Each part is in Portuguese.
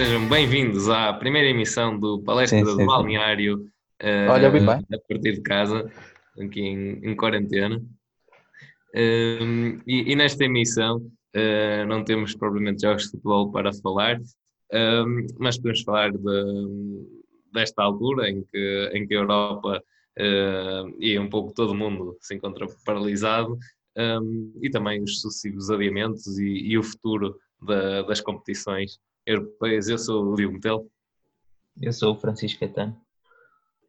sejam bem-vindos à primeira emissão do Palestra Sim, do sim, sim. Balneário eh, Olha, bem bem. a partir de casa, aqui em, em quarentena. Um, e, e nesta emissão eh, não temos propriamente jogos de futebol para falar, um, mas podemos falar de- desta altura em que, em que a Europa eh, e um pouco todo o mundo se encontra paralisado um, e também os sucessivos adiamentos e, e o futuro da- das competições europeias. Eu sou o Diogo Metel. Eu sou o Francisco Caetano.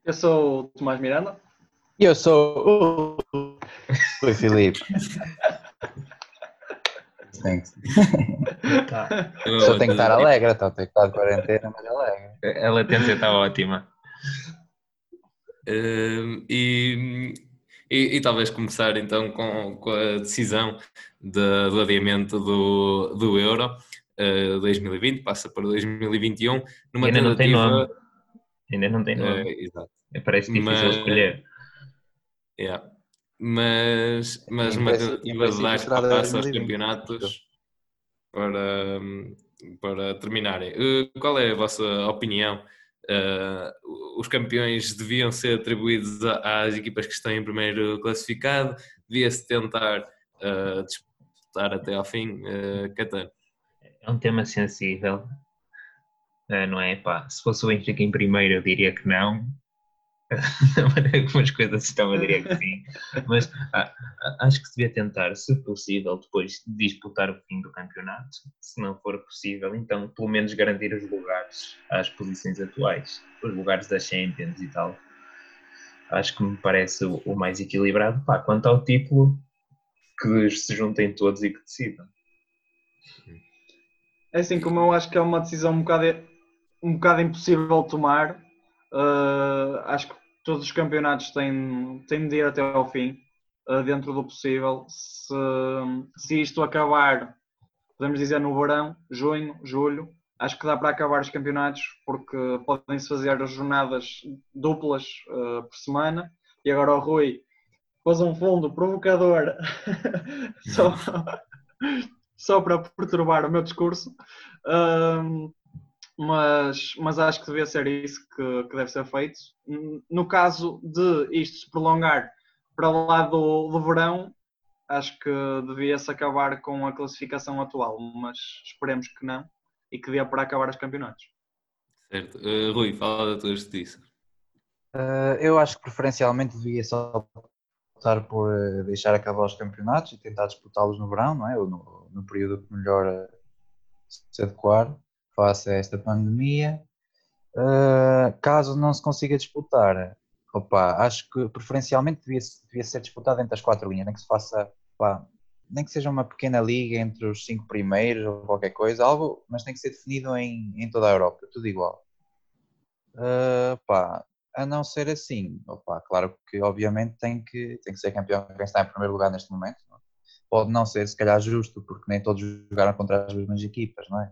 Eu sou o Tomás Miranda. E eu sou o Oi, Filipe. Que- Só tem que estar alegre, então tem que estar de quarentena, mas alegre. A latência está ótima. Um, e, e, e talvez começar então com, com a decisão de- do adiamento do, do Euro eh, 2020, passa para 2021, numa Ainda não tem tentativa. nome. Ainda não tem nome. eh, exato. Parece difícil mas- escolher. Yeah. Mas, mas uma tentativa de dar espaço aos 2020. campeonatos para, para terminarem. Eh, Qual é a vossa opinião? Eh, os campeões deviam ser atribuídos às equipas que estão em primeiro classificado? Devia-se tentar eh, disputar até ao fim? Uh, Catano. É um tema sensível. Ah, não é? Pá, se fosse o Benfica em primeiro, eu diria que não. Da maneira coisas estão, eu diria que sim. Mas ah, ah, acho que se devia tentar, se possível, depois disputar o fim do campeonato. Se não for possível, então pelo menos garantir os lugares às posições atuais, os lugares da Champions e tal. Acho que me parece o, mais equilibrado. Pá, quanto ao título, que se juntem todos e que decidam. É assim como eu acho que é uma decisão um bocado, um bocado impossível de tomar. eh, acho que todos os campeonatos têm, têm de ir até ao fim, eh, dentro do possível. Se, se isto acabar, podemos dizer no verão, junho, julho, acho que dá para acabar os campeonatos porque podem-se fazer as jornadas duplas eh, por semana. E agora o Rui pôs um fundo provocador só, só para perturbar o meu discurso. Mas, mas acho que devia ser isso que, que deve ser feito. No caso de isto se prolongar para lá do, do verão, acho que devia-se acabar com a classificação atual, mas esperemos que não e que dê para acabar os campeonatos. Certo. Eh, Rui, fala da tua justiça. Uh, eu acho que preferencialmente devia só optar por uh, deixar acabar os campeonatos e tentar disputá-los no verão, não é? Ou no, no período que melhor uh, se adequar face a esta pandemia. Uh, caso não se consiga disputar, opa, acho que preferencialmente devia, devia ser disputado entre as quatro linhas, nem que se faça, pá, nem que seja uma pequena liga entre os cinco primeiros ou qualquer coisa, algo, mas tem que ser definido em, em toda a Europa, tudo igual. Uh, pá, a não ser assim, opa, claro que obviamente tem que, tem que ser campeão quem está em primeiro lugar neste momento. não é? Pode não ser se calhar justo, porque nem todos jogaram contra as mesmas equipas, não é?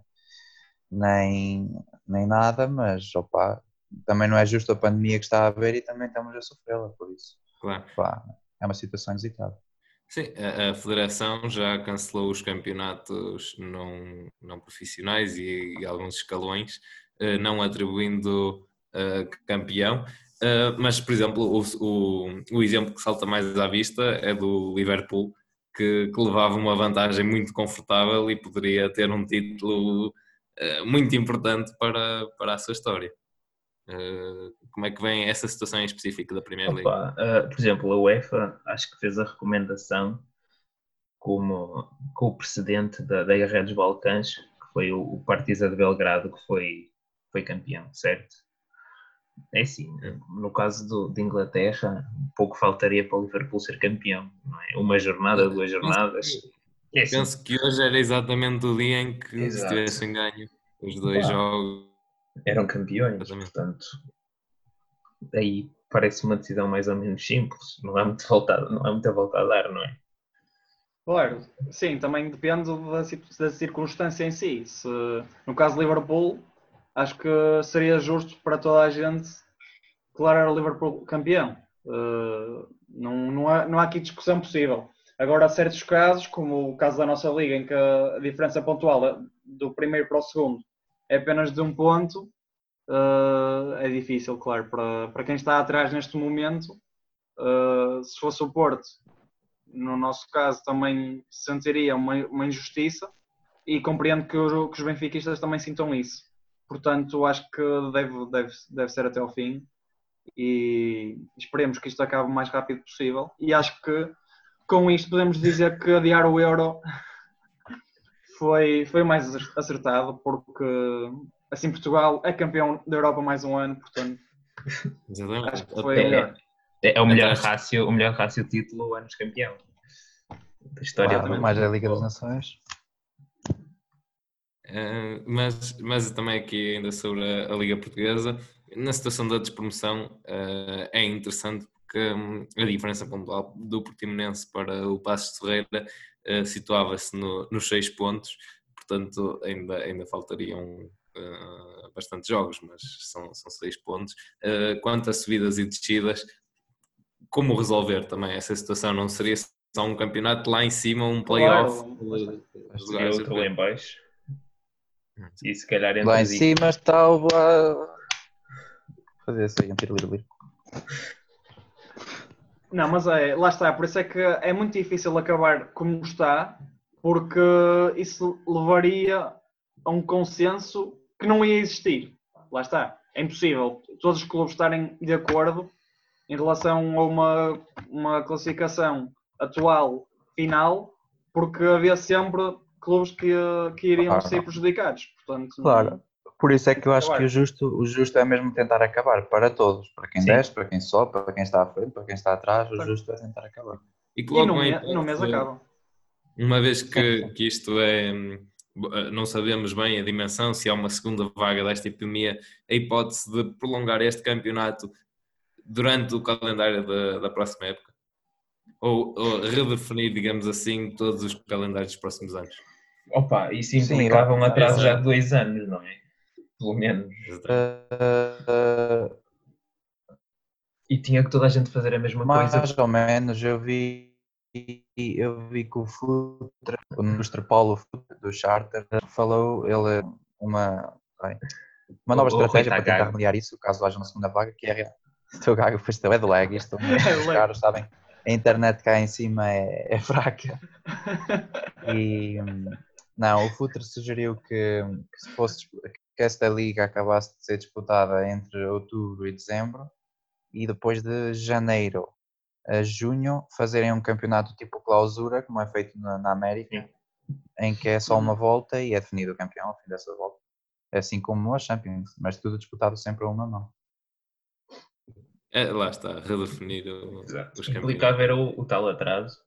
Nem, nem nada, mas opa, também não é justo a pandemia que está a haver e também estamos a sofrê-la, por isso. Claro. Opa, é uma situação inusitada. Sim, a, a Federação já cancelou os campeonatos não, não profissionais e, e alguns escalões, eh, não atribuindo campeão. Eh, mas, por exemplo, o, o, o exemplo que salta mais à vista é do Liverpool, que, que levava uma vantagem muito confortável e poderia ter um título eh, muito importante para, para a sua história. Eh, como é que vem essa situação em específico da Primeira Liga? Ah, por exemplo, a UEFA acho que fez a recomendação como com o precedente da, da Guerra dos Balcãs, que foi o, o Partizan de Belgrado que foi, foi campeão, certo? É assim, no caso do, de Inglaterra, pouco faltaria para o Liverpool ser campeão, não é? Uma jornada, duas jornadas. É assim, Penso que hoje era exatamente o dia em que se Exato. tivessem ganho os dois Claro. jogos. eram campeões, Exatamente. portanto, aí parece uma decisão mais ou menos simples, não há muita volta, não há muita volta a dar, não é? Claro, sim, também depende da circunstância em si. Se, no caso de Liverpool, acho que seria justo para toda a gente declarar o Liverpool campeão. Eh, não, não, há, não há aqui discussão possível. Agora, há certos casos, como o caso da nossa liga, em que a diferença pontual é do primeiro para o segundo é apenas de um ponto, uh, é difícil, claro, para, para quem está atrás neste momento. Uh, se fosse o Porto, no nosso caso, também sentiria uma, uma injustiça e compreendo que, o, que os benfiquistas também sintam isso. Portanto, acho que deve, deve, deve ser até ao fim e esperemos que isto acabe o mais rápido possível. E acho que com isto podemos dizer que adiar o Euro foi, foi mais acertado, porque assim Portugal é campeão da Europa mais um ano, portanto acho que foi melhor. É, é o melhor rácio, o melhor rácio título anos campeão da história claro, mais a Liga das Nações. Uh, mas, mas também aqui ainda sobre a, a, Liga Portuguesa, na situação da despromoção uh, é interessante porque um, a diferença pontual do Portimonense para o Passos de Ferreira uh, situava-se no, nos seis pontos, portanto ainda, ainda faltariam uh, bastante jogos, mas são, são seis pontos. Uh, quanto a subidas e descidas, como resolver também essa situação? Não seria só um campeonato lá em cima, um playoff? Claro. Seria outro lá em baixo. E se calhar Lá em cima está o. Fazer isso aí, um tiro livre. Não, mas é, lá está, por isso é que é muito difícil acabar como está, porque isso levaria a um consenso que não ia existir. Lá está, é impossível todos os clubes estarem de acordo em relação a uma, uma classificação atual final, porque havia sempre clubes que, que iriam claro. ser prejudicados. Portanto, claro. Por isso é que eu acho que o justo, o justo é mesmo tentar acabar para todos, para quem Sim. desce, para quem sobe, para quem está à frente, para quem está atrás, o justo é tentar acabar. E, e no, me, no mês acaba. Uma vez que, que isto é, não sabemos bem a dimensão, se há uma segunda vaga desta epidemia, a hipótese de prolongar este campeonato durante o calendário da, da próxima época? Ou, ou, redefinir, digamos assim, todos os calendários dos próximos anos? Opa, isso implicava um atraso já de dois anos, não é? pelo menos. Uh, e tinha que toda a gente fazer a mesma mais coisa. Mais ou menos, eu vi, eu vi que o Futre, o Mr. Paulo do Charter, falou, ele uma, uma nova o, estratégia o para tentar remediar isso, caso haja uma segunda vaga, que é o gago, pois é de lag, isto, os caras sabem, a internet cá em cima é, é fraca. E não, o Futre sugeriu que, que se fosse que esta liga acabasse de ser disputada entre outubro e dezembro e depois de janeiro a junho fazerem um campeonato tipo clausura, como é feito na, na América, Sim. em que é só uma volta e é definido o campeão ao fim dessa volta. É assim como a Champions, mas tudo disputado sempre a uma mão. É, lá está, redefinir o, os campeões. Implicava era o, o tal atraso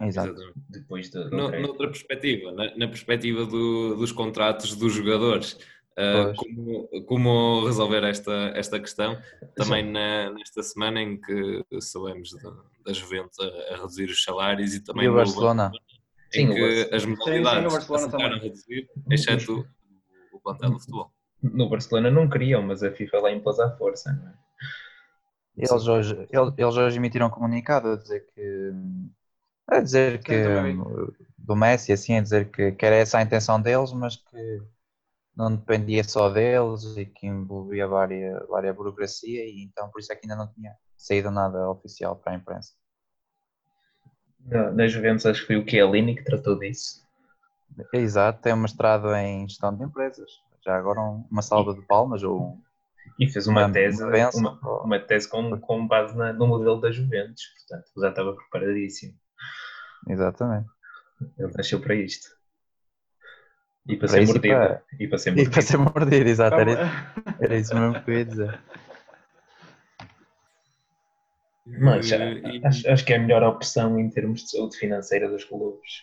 Exato. Depois de, no, noutra perspectiva, na, na perspectiva do, dos contratos dos jogadores, uh, como, como resolver esta, esta questão? Também na, nesta semana em que soubemos da, da Juventus a, a, reduzir os salários e também e o Barcelona. em sim, que as modalidades passaram a reduzir, exceto o, o plantel de futebol. No Barcelona não queriam, mas a FIFA lá impôs à força, não é? Eles hoje, eles hoje emitiram um comunicado a dizer que a dizer que do Messi, assim, a dizer que, que era essa a intenção deles, mas que não dependia só deles e que envolvia várias, várias burocracia e então por isso é que ainda não tinha saído nada oficial para a imprensa. Na, na Juventus acho que foi o Chiellini que tratou disso. Exato, tem um mestrado em gestão de empresas. Já agora uma salva de palmas ou e fez uma, uma tese, uma, uma, tese com, com base na, no modelo da Juventus, portanto já estava preparadíssimo. Exatamente. Ele nasceu para isto. E para, para ser mordido. Para... E para ser mordido. E para ser mordido, exato. Era, era isso mesmo que eu ia dizer. Mas acho, acho, que é a melhor opção em termos de saúde financeira dos clubes.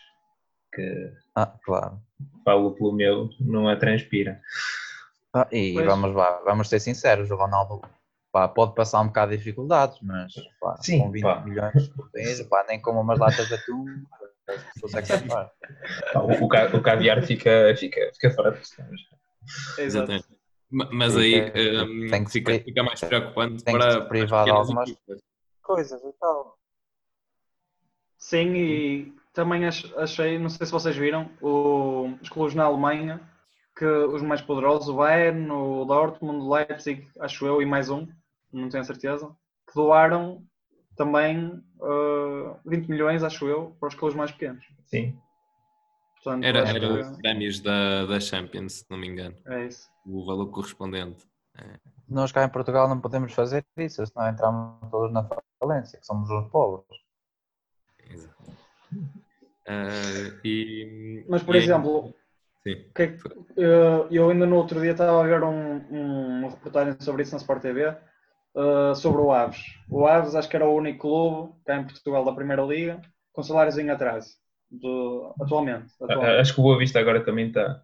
Que ah, claro. Falo pelo meu, não a transpira. Ah, e pois. vamos lá, vamos ser sinceros, o Ronaldo pá, pode passar um bocado de dificuldades, mas pá, Sim, com 20 pá. milhões por mês, nem como umas latas de atum, salvar. O, o, o caviar fica, fica, fica fora de questões. Exato. Mas aí um, tem que fica, fica mais preocupante tem para, que privar de algumas coisas e tal. Sim, e também achei, não sei se vocês viram, o, os clubes na Alemanha que que os mais poderosos, o Bayern, o Dortmund, o Leipzig, acho eu, e mais um, não tenho a certeza, que doaram também uh, 20 milhões, acho eu, para os clubes mais pequenos. Sim. Portanto, Era, era que os prémios da, da Champions, se não me engano. é isso. O valor correspondente. Nós cá em Portugal não podemos fazer isso, senão entramos todos na falência, que somos os pobres. Exato. Ah, e, Mas, por e- exemplo, que é eh, eu ainda no outro dia estava a ver um, um- uma reportagem sobre isso na Sport TV, eh, sobre o Aves. O Aves acho que era o único clube cá em Portugal da Primeira Liga com salários em atraso, de- atualmente. A- atualmente. a- Acho que o Boa Vista agora também está.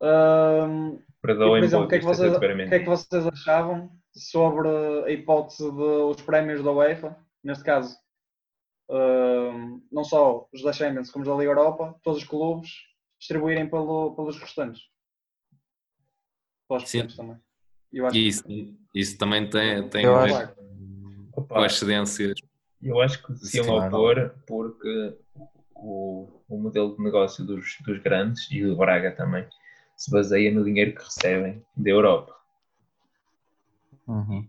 E, Perdoem, por exemplo, o que, é que vocês, o que é que vocês achavam sobre a hipótese dos prémios da UEFA, neste caso, ahm, não só os da Champions como os da Liga Europa, todos os clubes distribuírem pelo, pelos restantes? Pelos Sim. também. Eu acho E isso, isso também tem, tem Eu a ver com as excedências. Eu acho que se iam Claro. opor porque o, o modelo de negócio dos, dos grandes e do Braga também se baseia no dinheiro que recebem da Europa. Uhum.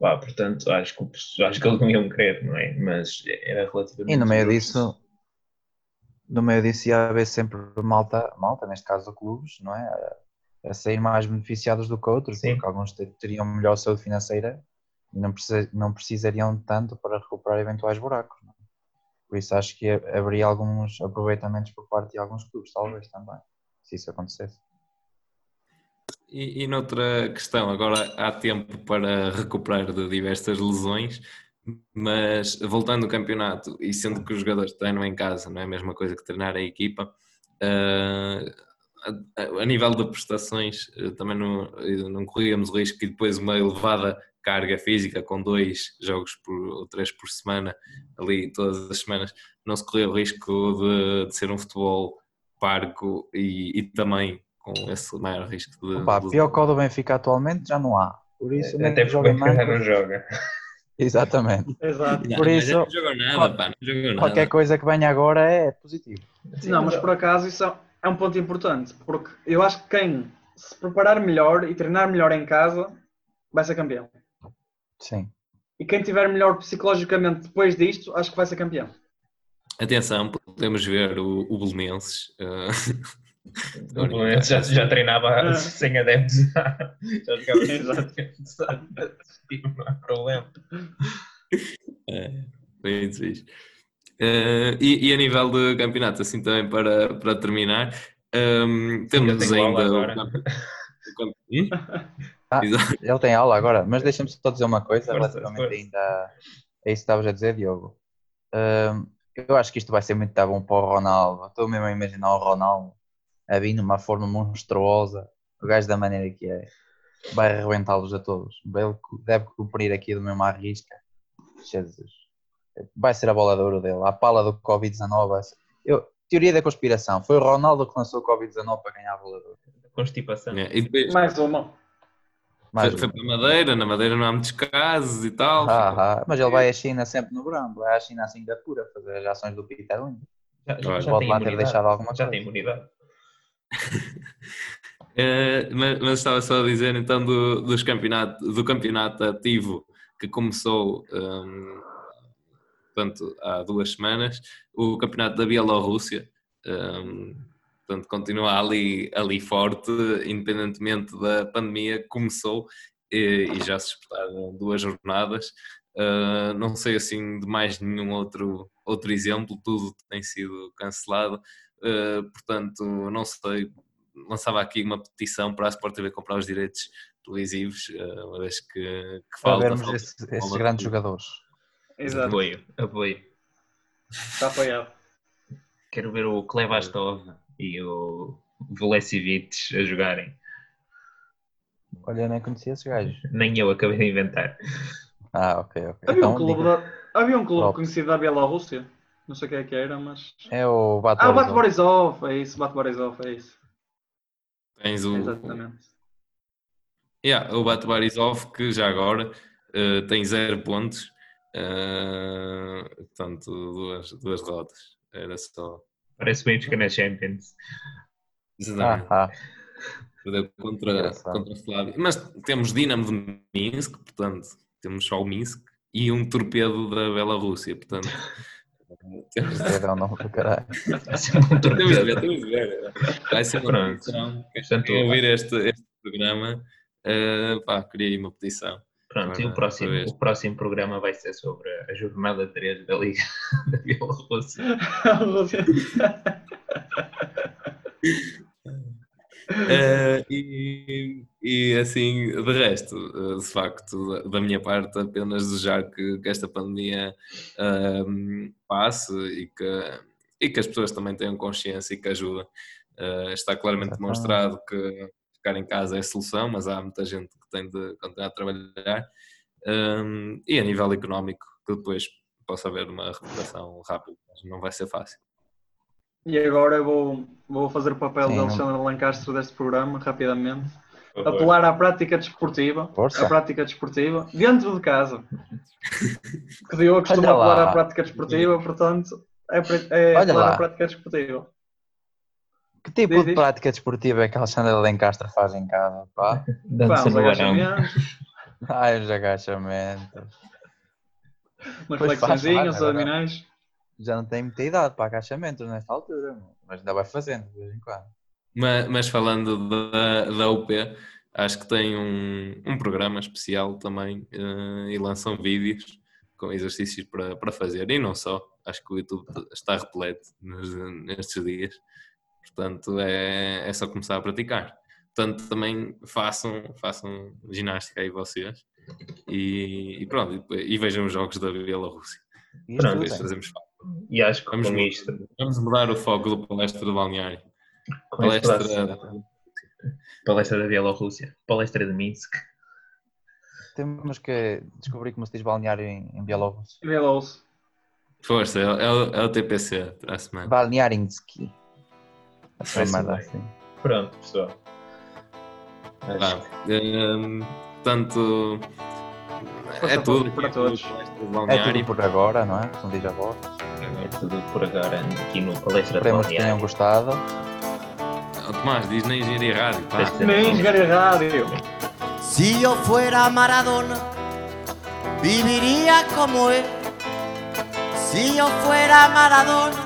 Pá, portanto, acho que, acho que eles não iam querer, não é? Mas era relativamente. E no meio justo. disso, no meio disso ia haver sempre malta, malta, neste caso clubes, não é? A, sair mais beneficiados do que outros, Sim. porque alguns te- teriam melhor saúde financeira e não, precisa- não precisariam de tanto para recuperar eventuais buracos. não é? Por isso acho que ha- haveria alguns aproveitamentos por parte de alguns clubes, talvez também, se isso acontecesse. E, e noutra questão, agora há tempo para recuperar de diversas lesões, mas voltando ao campeonato e sendo que os jogadores treinam em casa, não é a mesma coisa que treinar a equipa, ah, a, nível de prestações eh, também não, eh, não corríamos o risco que depois uma elevada carga física com dois jogos por, ou três por semana, ali todas as semanas, não se corria o risco de, de ser um futebol parco e, e também com esse maior risco de. Opa, de- pior que o do Benfica atualmente já não há. Por isso, mesmo Até que porque já não joga. Exatamente. Exato. Não, por isso- não jogou nada, pá, não jogou nada. Qualquer coisa que venha agora é positivo. Não, mas por acaso isso é- é um ponto importante, porque eu acho que quem se preparar melhor e treinar melhor em casa vai ser campeão. Sim. E quem tiver melhor psicologicamente depois disto, acho que vai ser campeão. Atenção, podemos ver o, o Belenenses. eh, O Belenenses já, já treinava Ah. sem adeptos. já jogava sem adeptos. Não há problema. É, foi muito Eh, e, e a nível de campeonato, assim também para, para terminar, ehm, temos ainda. Hum? Ah. Ele tem aula agora, mas deixa-me só dizer uma coisa Força, relativamente ainda a é isso que estavas a dizer, Diogo. Ahm, eu acho que isto vai ser muito bom para o Ronaldo. Estou mesmo a imaginar o Ronaldo a vir numa forma monstruosa, o gajo da maneira que é, vai arrebentá-los a todos. Ele deve cumprir aqui do mesmo à risca. Jesus. Vai ser a bola de ouro dele. A pala do Covid-19. vai ser- Eu, teoria da conspiração. Foi o Ronaldo que lançou o Covid-19 para ganhar a bola de ouro. Constipação. É, depois Mais uma. Mais foi, foi para a Madeira, na Madeira não há muitos casos e tal. Ah, ah, mas ele vai à China sempre no verão, vai à China assim da pura, fazer as ações do Peter Lim. Já, já, já pode tem lá ter imunidade. deixado alguma Já coisa. tem imunidade. Eh, mas, mas estava só a dizer então do, dos campeonato, do campeonato ativo que começou ehm, portanto, há duas semanas, o campeonato da Bielorrússia ehm, portanto, continua ali, ali forte, independentemente da pandemia, começou e, e já se disputaram duas jornadas. Uh, não sei assim de mais nenhum outro, outro exemplo, tudo tem sido cancelado. Uh, portanto, não sei, lançava aqui uma petição para a Sport TV comprar os direitos televisivos, uh, uma vez que, que Para falta. vermos falta- esses, grandes jogadores. Exato. Apoio, apoio. Está apoiado. Quero ver o Klevastov e o Velesivic a jogarem. Olha, eu nem conhecia esses gajos. Nem eu acabei de inventar. Ah, ok, ok. Havia Então, um clube, diga- da... Havia um clube conhecido da Bielorrússia. Não sei quem é que era, mas. É o Bato Ah, o Bate Borisov. Borisov, é isso, Bate Borisov, é isso. Tens o, Exatamente. Yeah, o Bato Barisov, que já agora uh, tem zero pontos, uh, portanto, duas, duas derrotas. Era só. Parece bem ficar na Champions. Exatamente. Ah, ah. Contra, contra Slavia. Mas temos Dinamo de Minsk, portanto, temos só o Minsk e um torpedo da Bielorrússia, portanto. Temos de do caralho. Vai ser um Temos torpedo. temos de ver. Vai ser uma Pronto. petição. Portanto, Quem ouvir este, este programa, eh, pá, queria aí uma petição. Pronto, e o próximo, o próximo programa vai ser sobre a jornada 3 da Liga da Bielorrússia. Eh, e, e assim, de resto, de facto, da, minha parte, apenas desejar que, que esta pandemia ehm, passe e que, e que as pessoas também tenham consciência e que ajudem. Eh, está claramente demonstrado que ficar em casa é a solução, mas há muita gente que tem de continuar a trabalhar. Ehm, e a nível económico, que depois possa haver uma recuperação rápida, mas não vai ser fácil. E agora eu vou, vou fazer o papel Sim, de Alexandre Lancastro deste programa, rapidamente. Apelar à prática desportiva. Força. À prática desportiva, dentro de casa. Que eu costumo apelar à prática desportiva, portanto, é, é Olha apelar lá. à prática desportiva. Que tipo Diz, de diz. prática desportiva é que a Alexandra Lencastre faz em casa, pá? Dança arame. agachamentos, Ai, os agachamentos. umas flexõezinhas, abdominais. Já não tem muita idade para agachamentos nesta altura, mas ainda vai fazendo de vez em quando. Mas, mas falando da, da UP, acho que tem um, um programa especial também eh, e lançam vídeos com exercícios para, para fazer. E não só, acho que o YouTube está repleto nos- nestes dias. Portanto, é, é só começar a praticar. Portanto, também façam, façam ginástica aí vocês. E, e pronto, e, e vejam os jogos da Bielorrússia. E Pronto, fazemos. E acho que Vamos, com mu- isto, vamos mudar o foco do palestra do balneário. com Palestra. dá-se- palestra da Bielorrússia, palestra de Minsk. Temos que descobrir como se diz balneário em, em Bielorrusso. Bielorrusso. Força, é, o- é, o- é o TPC para a semana. Balnearinski. Que é mais assim. Pronto, pessoal. Acho Vá. Hum, Portanto, é tudo para todos. É tudo por agora, não é? Como diz a voz. que é tudo por agora aqui no palestra de Esperemos que tenham gostado. Oh, Tomás, diz na engenharia rádio. Pá. Nem engenharia rádio. Si yo fuera Maradona, viviría como él. Si yo fuera Maradona,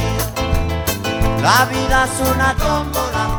La vida es una tómbola